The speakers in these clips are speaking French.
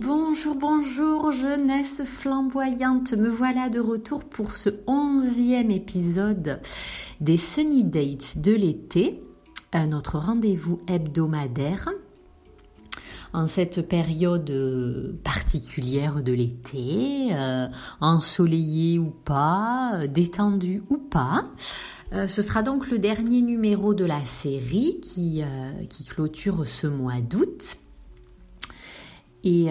Bonjour, bonjour, jeunesse flamboyante. Me voilà de retour pour ce onzième épisode des Sunny Dates de l'été, notre rendez-vous hebdomadaire en cette période particulière de l'été, euh, ensoleillée ou pas, détendue ou pas. Euh, ce sera donc le dernier numéro de la série euh, qui clôture ce mois d'août. Et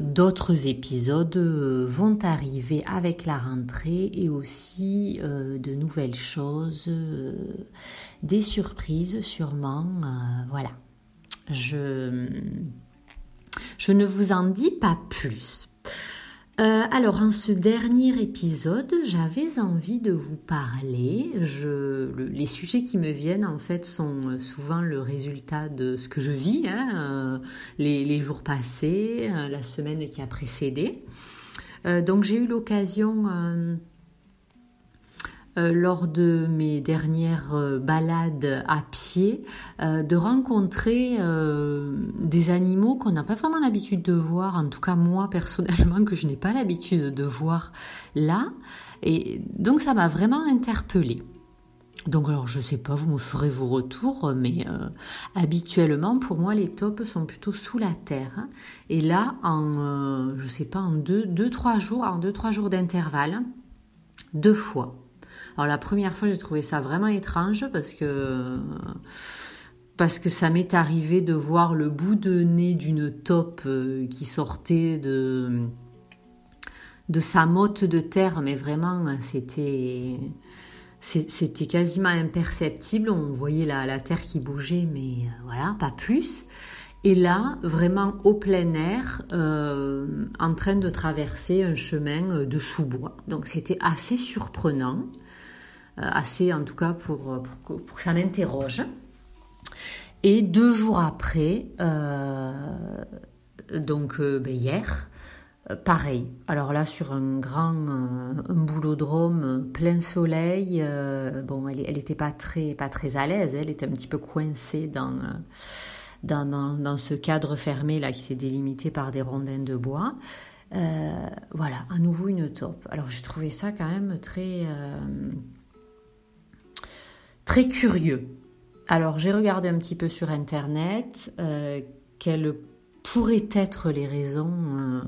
d'autres épisodes vont arriver avec la rentrée et aussi de nouvelles choses, des surprises sûrement. voilà. Je, je ne vous en dis pas plus. Euh, alors, en ce dernier épisode, j'avais envie de vous parler. Les sujets qui me viennent, en fait, sont souvent le résultat de ce que je vis, hein, euh, les, jours passés, euh, la semaine qui a précédé. donc, j'ai eu l'occasion euh, lors de mes dernières euh, balades à pied, euh, de rencontrer des animaux qu'on n'a pas vraiment l'habitude de voir, en tout cas moi personnellement que je n'ai pas l'habitude de voir là. Et donc ça m'a vraiment interpellée. Donc alors je sais pas, vous me ferez vos retours, mais habituellement pour moi les tops sont plutôt sous la terre. Hein. Et là, en je sais pas, en deux, deux trois jours, en deux trois jours d'intervalle, deux fois. Alors la première fois, j'ai trouvé ça vraiment étrange parce que parce que ça m'est arrivé de voir le bout de nez d'une taupe euh, qui sortait de de sa motte de terre, mais vraiment c'était c'était quasiment imperceptible. On voyait la, la terre qui bougeait, mais euh, voilà, pas plus. Et là, vraiment au plein air, euh, en train de traverser un chemin de sous-bois. Donc c'était assez surprenant. Euh, assez en tout cas pour, pour, que ça m'interroge. Et deux jours après, euh, donc euh, ben, hier, pareil. Alors là, sur un grand un boulodrome plein soleil, bon, elle n'était pas très, pas à l'aise, elle était un petit peu coincée dans, ce cadre fermé là qui s'est délimité par des rondins de bois. voilà, à nouveau une taupe. Alors j'ai trouvé ça quand même très très curieux. Alors j'ai regardé un petit peu sur Internet euh, quelles pourraient être les raisons euh,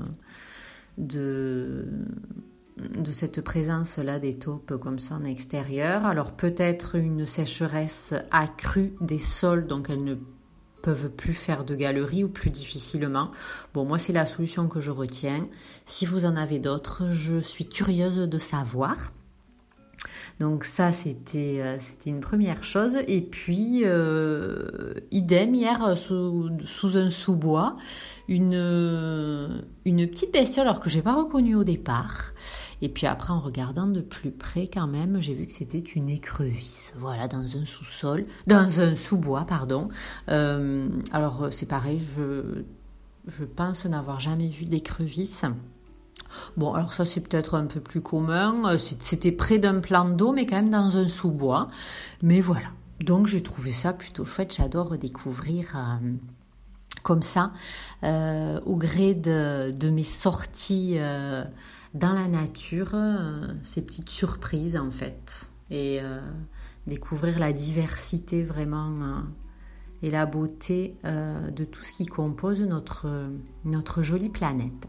de, de cette présence-là des taupes comme ça en extérieur. Alors peut-être une sécheresse accrue des sols, donc elles ne peuvent plus faire de galeries ou plus difficilement. Bon, moi c'est la solution que je retiens. Si vous en avez d'autres, je suis curieuse de savoir. Donc ça, c'était euh, c'était une première chose. Et puis, euh, idem, hier, sous, sous un sous-bois, une, une petite bestiole, alors que j'ai pas reconnue au départ. Et puis après, en regardant de plus près, quand même, j'ai vu que c'était une écrevisse. Voilà, dans un sous-sol, dans un sous-bois, pardon. Euh, alors c'est pareil, je pense n'avoir jamais vu d'écrevisse. Bon, alors ça c'est peut-être un peu plus commun. Euh, c'était près d'un plan d'eau, mais quand même dans un sous-bois. Mais voilà. Donc j'ai trouvé ça plutôt chouette. J'adore découvrir euh, comme ça, euh, au gré de, mes sorties dans la nature, ces petites surprises en fait. Et découvrir la diversité vraiment et la beauté de tout ce qui compose notre, notre jolie planète.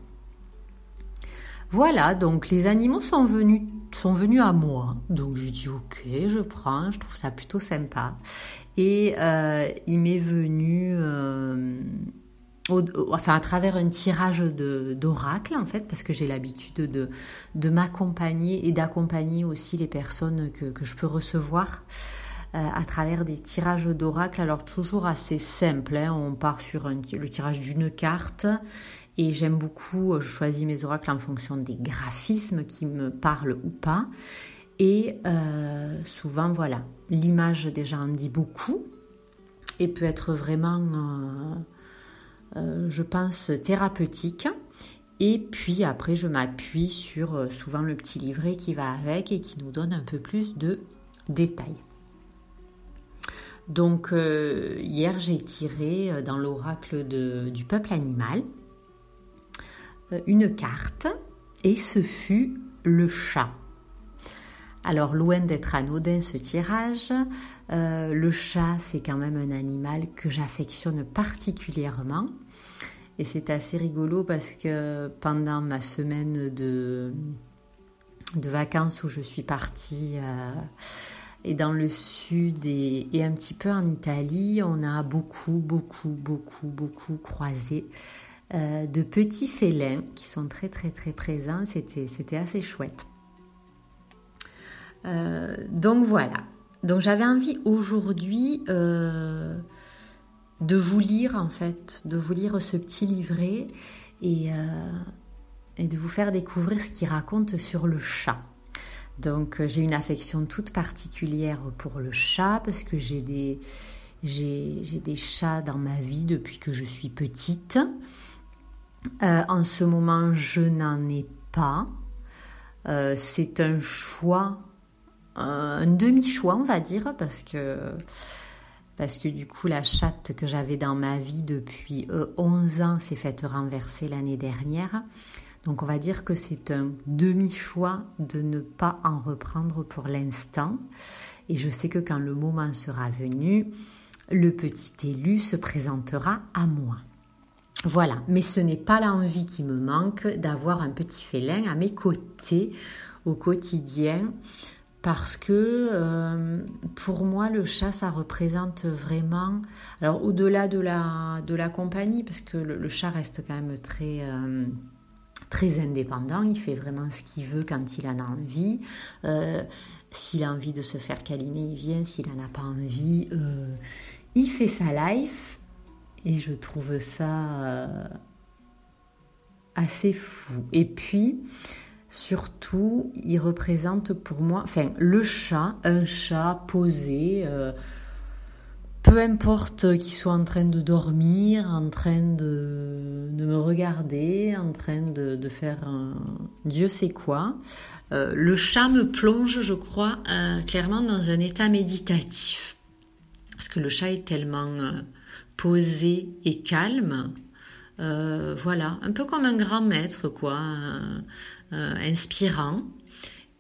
Voilà, donc les animaux sont venus, sont à moi. Donc j'ai dit ok, je prends, je trouve ça plutôt sympa. Et euh, il m'est venu, euh, enfin à travers un tirage d'oracle en fait, parce que j'ai l'habitude de, m'accompagner et d'accompagner aussi les personnes que, que je peux recevoir euh, à travers des tirages d'oracle. Alors toujours assez simple, hein. on part sur le tirage d'une carte et j'aime beaucoup, euh, je choisis mes oracles en fonction des graphismes qui me parlent ou pas. Et euh, souvent, voilà, l'image déjà en dit beaucoup et peut être vraiment, euh, je pense, thérapeutique. Et puis après, je m'appuie sur souvent le petit livret qui va avec et qui nous donne un peu plus de détails. Donc hier, j'ai tiré dans l'oracle du peuple animal une carte et ce fut le chat. Alors loin d'être anodin ce tirage, euh, le chat c'est quand même un animal que j'affectionne particulièrement. Et c'est assez rigolo parce que pendant ma semaine de, de vacances où je suis partie euh, et dans le sud et, un petit peu en Italie, on a beaucoup, beaucoup, beaucoup, beaucoup croisé euh, de petits félins qui sont très, très, très présents. C'était, assez chouette. Euh, donc voilà. Donc j'avais envie aujourd'hui euh, de vous lire en fait, de vous lire ce petit livret et, de vous faire découvrir ce qu'il raconte sur le chat. Donc j'ai une affection toute particulière pour le chat parce que j'ai des, j'ai des chats dans ma vie depuis que je suis petite. Euh, en ce moment, je n'en ai pas. Euh, c'est un choix, un demi-choix, on va dire, parce que, parce que du coup, la chatte que j'avais dans ma vie depuis 11 euh, ans s'est faite renverser l'année dernière. Donc, on va dire que c'est un demi-choix de ne pas en reprendre pour l'instant. Et je sais que quand le moment sera venu, le petit élu se présentera à moi. Voilà, mais ce n'est pas l'envie qui me manque d'avoir un petit félin à mes côtés au quotidien parce que euh, pour moi le chat ça représente vraiment alors au-delà de la compagnie parce que le, chat reste quand même très euh, très indépendant il fait vraiment ce qu'il veut quand il en a envie. Euh, s'il a envie de se faire câliner il vient. S'il n'en a pas envie il fait sa life et je trouve ça euh, assez fou. Et puis, surtout, il représente pour moi, enfin, le chat, un chat posé, euh, peu importe qu'il soit en train de dormir, en train de, me regarder, en train de, faire un Dieu sait quoi. Euh, le chat me plonge, je crois, clairement dans un état méditatif. Parce que le chat est tellement posé et calme. Euh, voilà, un peu comme un grand maître, quoi, euh, inspirant.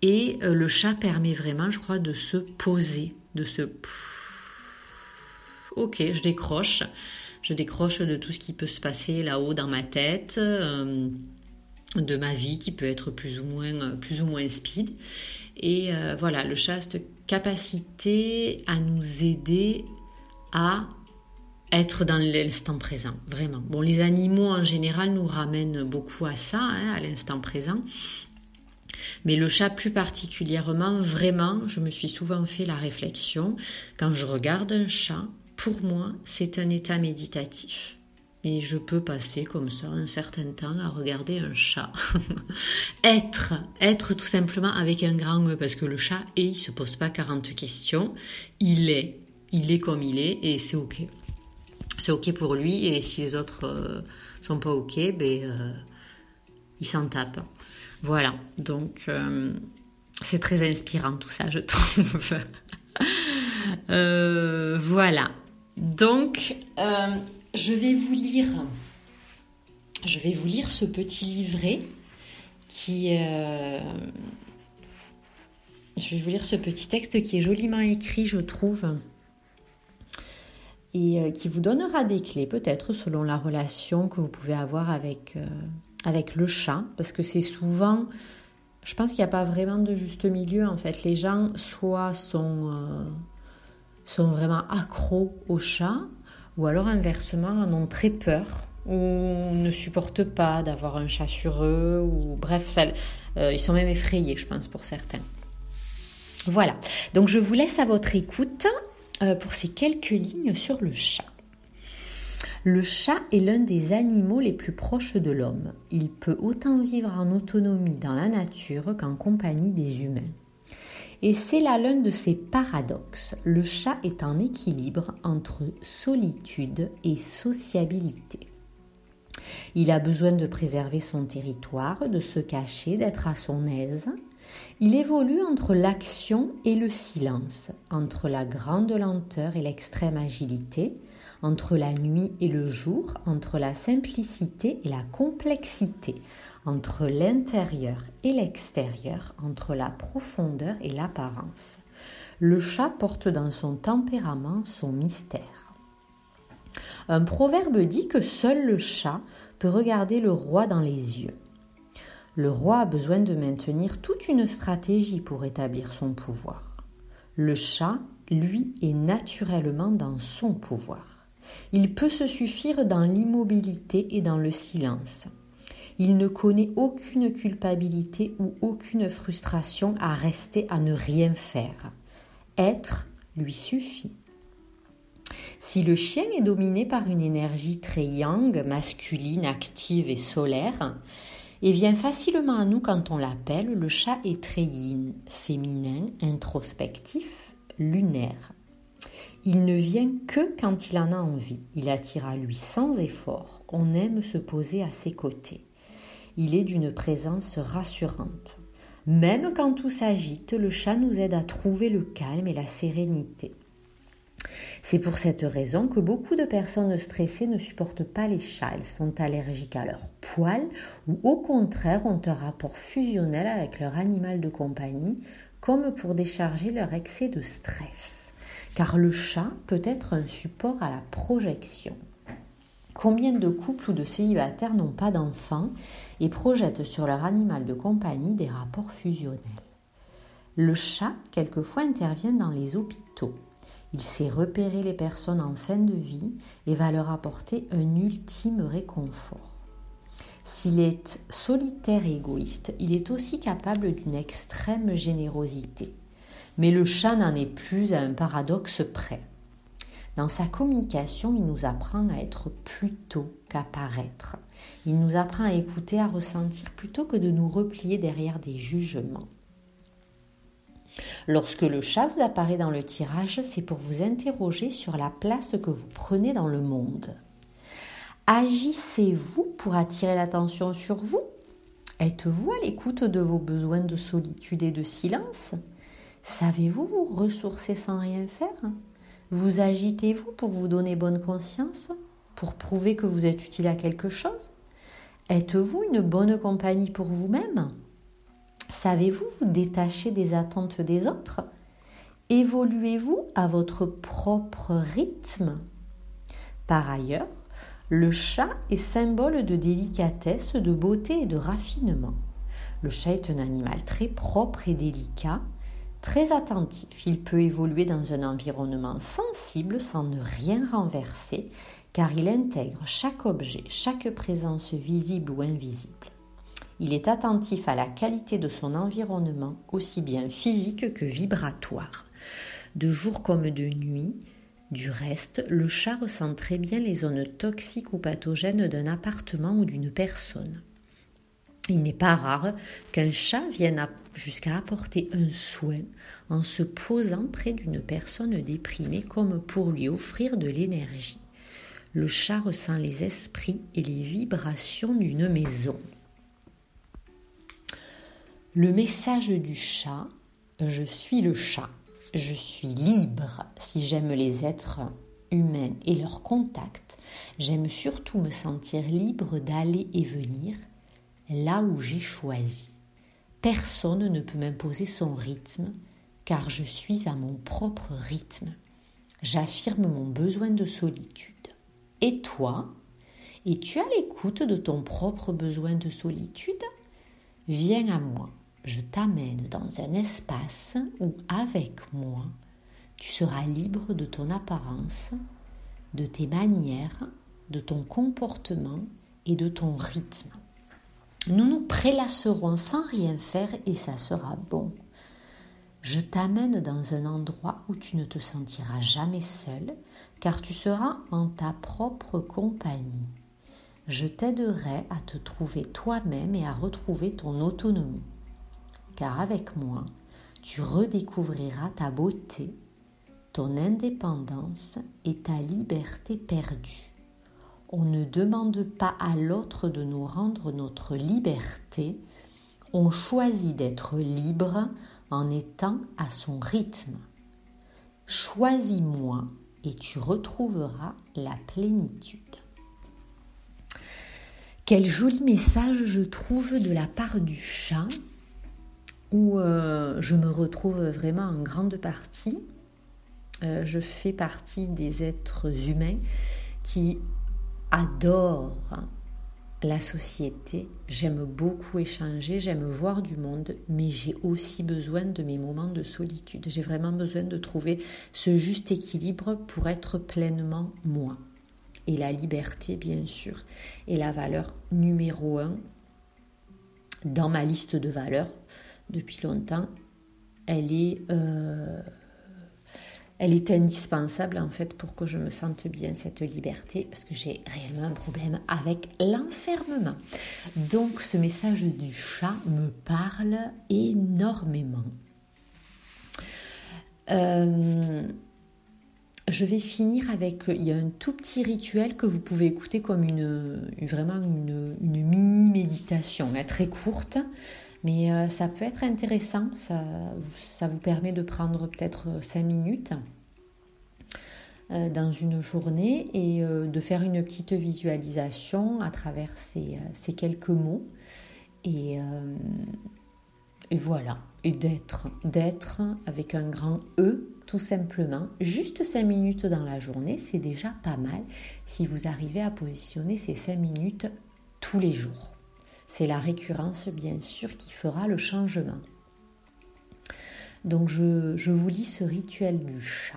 Et euh, le chat permet vraiment, je crois, de se poser, de se... Ok, je décroche. Je décroche de tout ce qui peut se passer là-haut dans ma tête, de ma vie qui peut être plus ou moins, plus ou moins speed. Et voilà, le chat a cette capacité à nous aider à être dans l'instant présent, vraiment. Bon, les animaux en général nous ramènent beaucoup à ça, hein, à l'instant présent. Mais le chat plus particulièrement, vraiment, je me suis souvent fait la réflexion, quand je regarde un chat, pour moi, c'est un état méditatif. Et je peux passer comme ça un certain temps à regarder un chat. être, être tout simplement avec un grand E, parce que le chat est, il se pose pas 40 questions, il est, il est comme il est, et c'est ok c'est ok pour lui et si les autres euh, sont pas ok, ben euh, il s'en tape. Voilà, donc euh, c'est très inspirant tout ça, je trouve. voilà, donc je vais vous lire, je vais vous lire ce petit livret qui je vais vous lire ce petit texte qui est joliment écrit, je trouve et euh, qui vous donnera des clés peut-être selon la relation que vous pouvez avoir avec, euh, avec le chat, parce que c'est souvent, je pense qu'il n'y a pas vraiment de juste milieu en fait. Les gens soit sont, euh, sont vraiment accros au chat, ou alors inversement en ont très peur, ou ne supportent pas d'avoir un chat sur eux, ou bref, ils sont même effrayés, je pense, pour certains. Voilà, donc je vous laisse à votre écoute pour ces quelques lignes sur le chat. Le chat est l'un des animaux les plus proches de l'homme. Il peut autant vivre en autonomie dans la nature qu'en compagnie des humains. Et c'est là l'un de ses paradoxes. Le chat est en équilibre entre solitude et sociabilité. Il a besoin de préserver son territoire, de se cacher, d'être à son aise. Il évolue entre l'action et le silence, entre la grande lenteur et l'extrême agilité, entre la nuit et le jour, entre la simplicité et la complexité, entre l'intérieur et l'extérieur, entre la profondeur et l'apparence. Le chat porte dans son tempérament son mystère. Un proverbe dit que seul le chat peut regarder le roi dans les yeux. Le roi a besoin de maintenir toute une stratégie pour établir son pouvoir. Le chat, lui, est naturellement dans son pouvoir. Il peut se suffire dans l'immobilité et dans le silence. Il ne connaît aucune culpabilité ou aucune frustration à rester à ne rien faire. Être lui suffit. Si le chien est dominé par une énergie très yang, masculine, active et solaire, et vient facilement à nous quand on l'appelle, le chat yin, féminin, introspectif, lunaire. Il ne vient que quand il en a envie. Il attire à lui sans effort. On aime se poser à ses côtés. Il est d'une présence rassurante. Même quand tout s'agite, le chat nous aide à trouver le calme et la sérénité. C'est pour cette raison que beaucoup de personnes stressées ne supportent pas les chats. Elles sont allergiques à leurs poils ou au contraire ont un rapport fusionnel avec leur animal de compagnie comme pour décharger leur excès de stress. Car le chat peut être un support à la projection. Combien de couples ou de célibataires n'ont pas d'enfants et projettent sur leur animal de compagnie des rapports fusionnels? Le chat, quelquefois, intervient dans les hôpitaux. Il sait repérer les personnes en fin de vie et va leur apporter un ultime réconfort. S'il est solitaire et égoïste, il est aussi capable d'une extrême générosité. Mais le chat n'en est plus à un paradoxe près. Dans sa communication, il nous apprend à être plutôt qu'à paraître. Il nous apprend à écouter, à ressentir plutôt que de nous replier derrière des jugements. Lorsque le chat vous apparaît dans le tirage, c'est pour vous interroger sur la place que vous prenez dans le monde. Agissez-vous pour attirer l'attention sur vous? Êtes-vous à l'écoute de vos besoins de solitude et de silence? Savez-vous vous ressourcer sans rien faire? Vous agitez-vous pour vous donner bonne conscience? Pour prouver que vous êtes utile à quelque chose? Êtes-vous une bonne compagnie pour vous-même? Savez-vous vous détacher des attentes des autres? Évoluez-vous à votre propre rythme? Par ailleurs, le chat est symbole de délicatesse, de beauté et de raffinement. Le chat est un animal très propre et délicat Très attentif, il peut évoluer dans un environnement sensible sans ne rien renverser, car il intègre chaque objet, chaque présence visible ou invisible. Il est attentif à la qualité de son environnement, aussi bien physique que vibratoire. De jour comme de nuit, du reste, le chat ressent très bien les zones toxiques ou pathogènes d'un appartement ou d'une personne. Il n'est pas rare qu'un chat vienne jusqu'à apporter un soin en se posant près d'une personne déprimée comme pour lui offrir de l'énergie. Le chat ressent les esprits et les vibrations d'une maison. Le message du chat, je suis le chat, je suis libre si j'aime les êtres humains et leur contact. J'aime surtout me sentir libre d'aller et venir là où j'ai choisi. Personne ne peut m'imposer son rythme, car je suis à mon propre rythme. J'affirme mon besoin de solitude. Et toi? Es-tu à l'écoute de ton propre besoin de solitude? Viens à moi, je t'amène dans un espace où, avec moi, tu seras libre de ton apparence, de tes manières, de ton comportement et de ton rythme. Nous nous prélasserons sans rien faire et ça sera bon. Je t'amène dans un endroit où tu ne te sentiras jamais seul, car tu seras en ta propre compagnie. Je t'aiderai à te trouver toi-même et à retrouver ton autonomie. Car avec moi, tu redécouvriras ta beauté, ton indépendance et ta liberté perdue. On ne demande pas à l'autre de nous rendre notre liberté, on choisit d'être libre en étant à son rythme. Choisis-moi et tu retrouveras la plénitude. Quel joli message je trouve de la part du chat, où euh, je me retrouve vraiment en grande partie. Euh, je fais partie des êtres humains qui adorent la société. J'aime beaucoup échanger, j'aime voir du monde, mais j'ai aussi besoin de mes moments de solitude. J'ai vraiment besoin de trouver ce juste équilibre pour être pleinement moi et la liberté, bien sûr, est la valeur numéro un dans ma liste de valeurs depuis longtemps. Elle est, euh, elle est indispensable en fait pour que je me sente bien cette liberté parce que j'ai réellement un problème avec l'enfermement. Donc ce message du chat me parle énormément. Euh, je vais finir avec, il y a un tout petit rituel que vous pouvez écouter comme une, vraiment une, mini méditation, hein, très courte, mais euh, ça peut être intéressant, ça, vous permet de prendre peut-être 5 minutes euh, dans une journée et euh, de faire une petite visualisation à travers ces, quelques mots. Et, et voilà, et d'être, d'être avec un grand E tout simplement. Juste 5 minutes dans la journée, c'est déjà pas mal si vous arrivez à positionner ces 5 minutes tous les jours. C'est la récurrence, bien sûr, qui fera le changement. Donc je, je vous lis ce rituel du chat.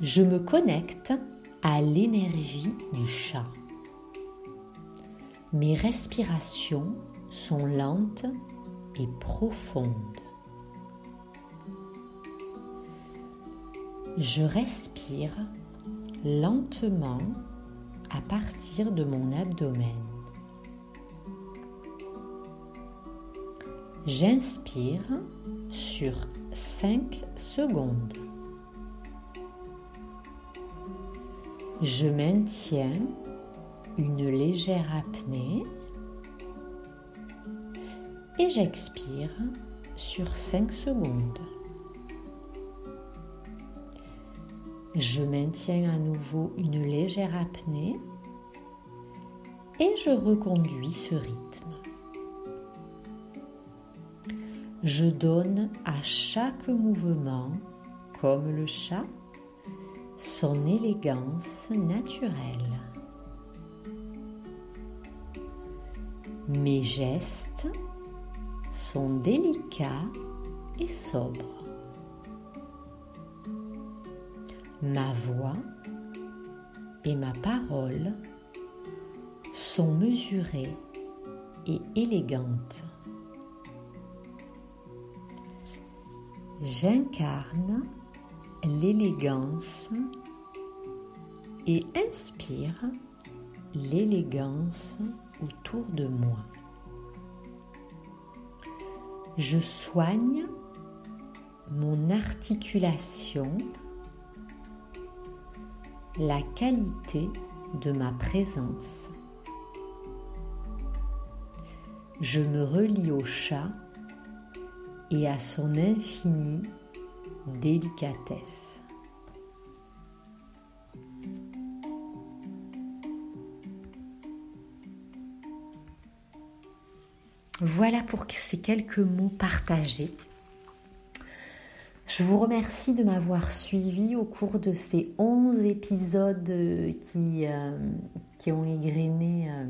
Je me connecte à l'énergie du chat. Mes respirations sont lentes et profondes. Je respire lentement à partir de mon abdomen. J'inspire sur 5 secondes. Je maintiens une légère apnée et j'expire sur 5 secondes. Je maintiens à nouveau une légère apnée et je reconduis ce rythme. Je donne à chaque mouvement, comme le chat, son élégance naturelle. Mes gestes sont délicats et sobres. Ma voix et ma parole sont mesurées et élégantes. J'incarne l'élégance et inspire l'élégance autour de moi. Je soigne mon articulation, la qualité de ma présence. Je me relie au chat et à son infinie délicatesse. Voilà pour ces quelques mots partagés. Je vous remercie de m'avoir suivi au cours de ces 11 épisodes qui, euh, qui ont égrené euh,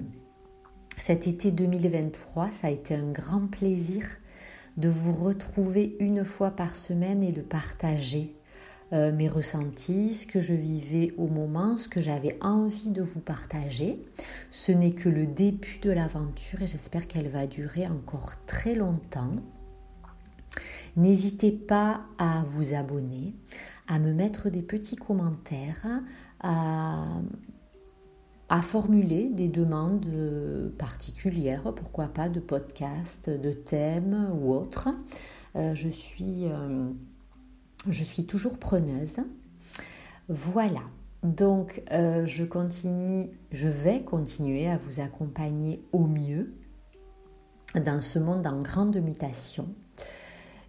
cet été 2023. Ça a été un grand plaisir de vous retrouver une fois par semaine et de partager euh, mes ressentis, ce que je vivais au moment, ce que j'avais envie de vous partager. Ce n'est que le début de l'aventure et j'espère qu'elle va durer encore très longtemps. N'hésitez pas à vous abonner, à me mettre des petits commentaires, à, formuler des demandes particulières, pourquoi pas de podcasts, de thèmes ou autres. Euh, je suis... Euh, je suis toujours preneuse. Voilà. Donc, euh, je continue, je vais continuer à vous accompagner au mieux dans ce monde en grande mutation.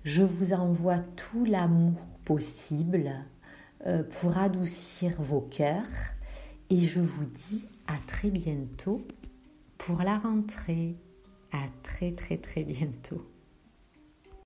Je vous envoie tout l'amour possible euh, pour adoucir vos cœurs et je vous dis à très bientôt pour la rentrée. À très très très bientôt.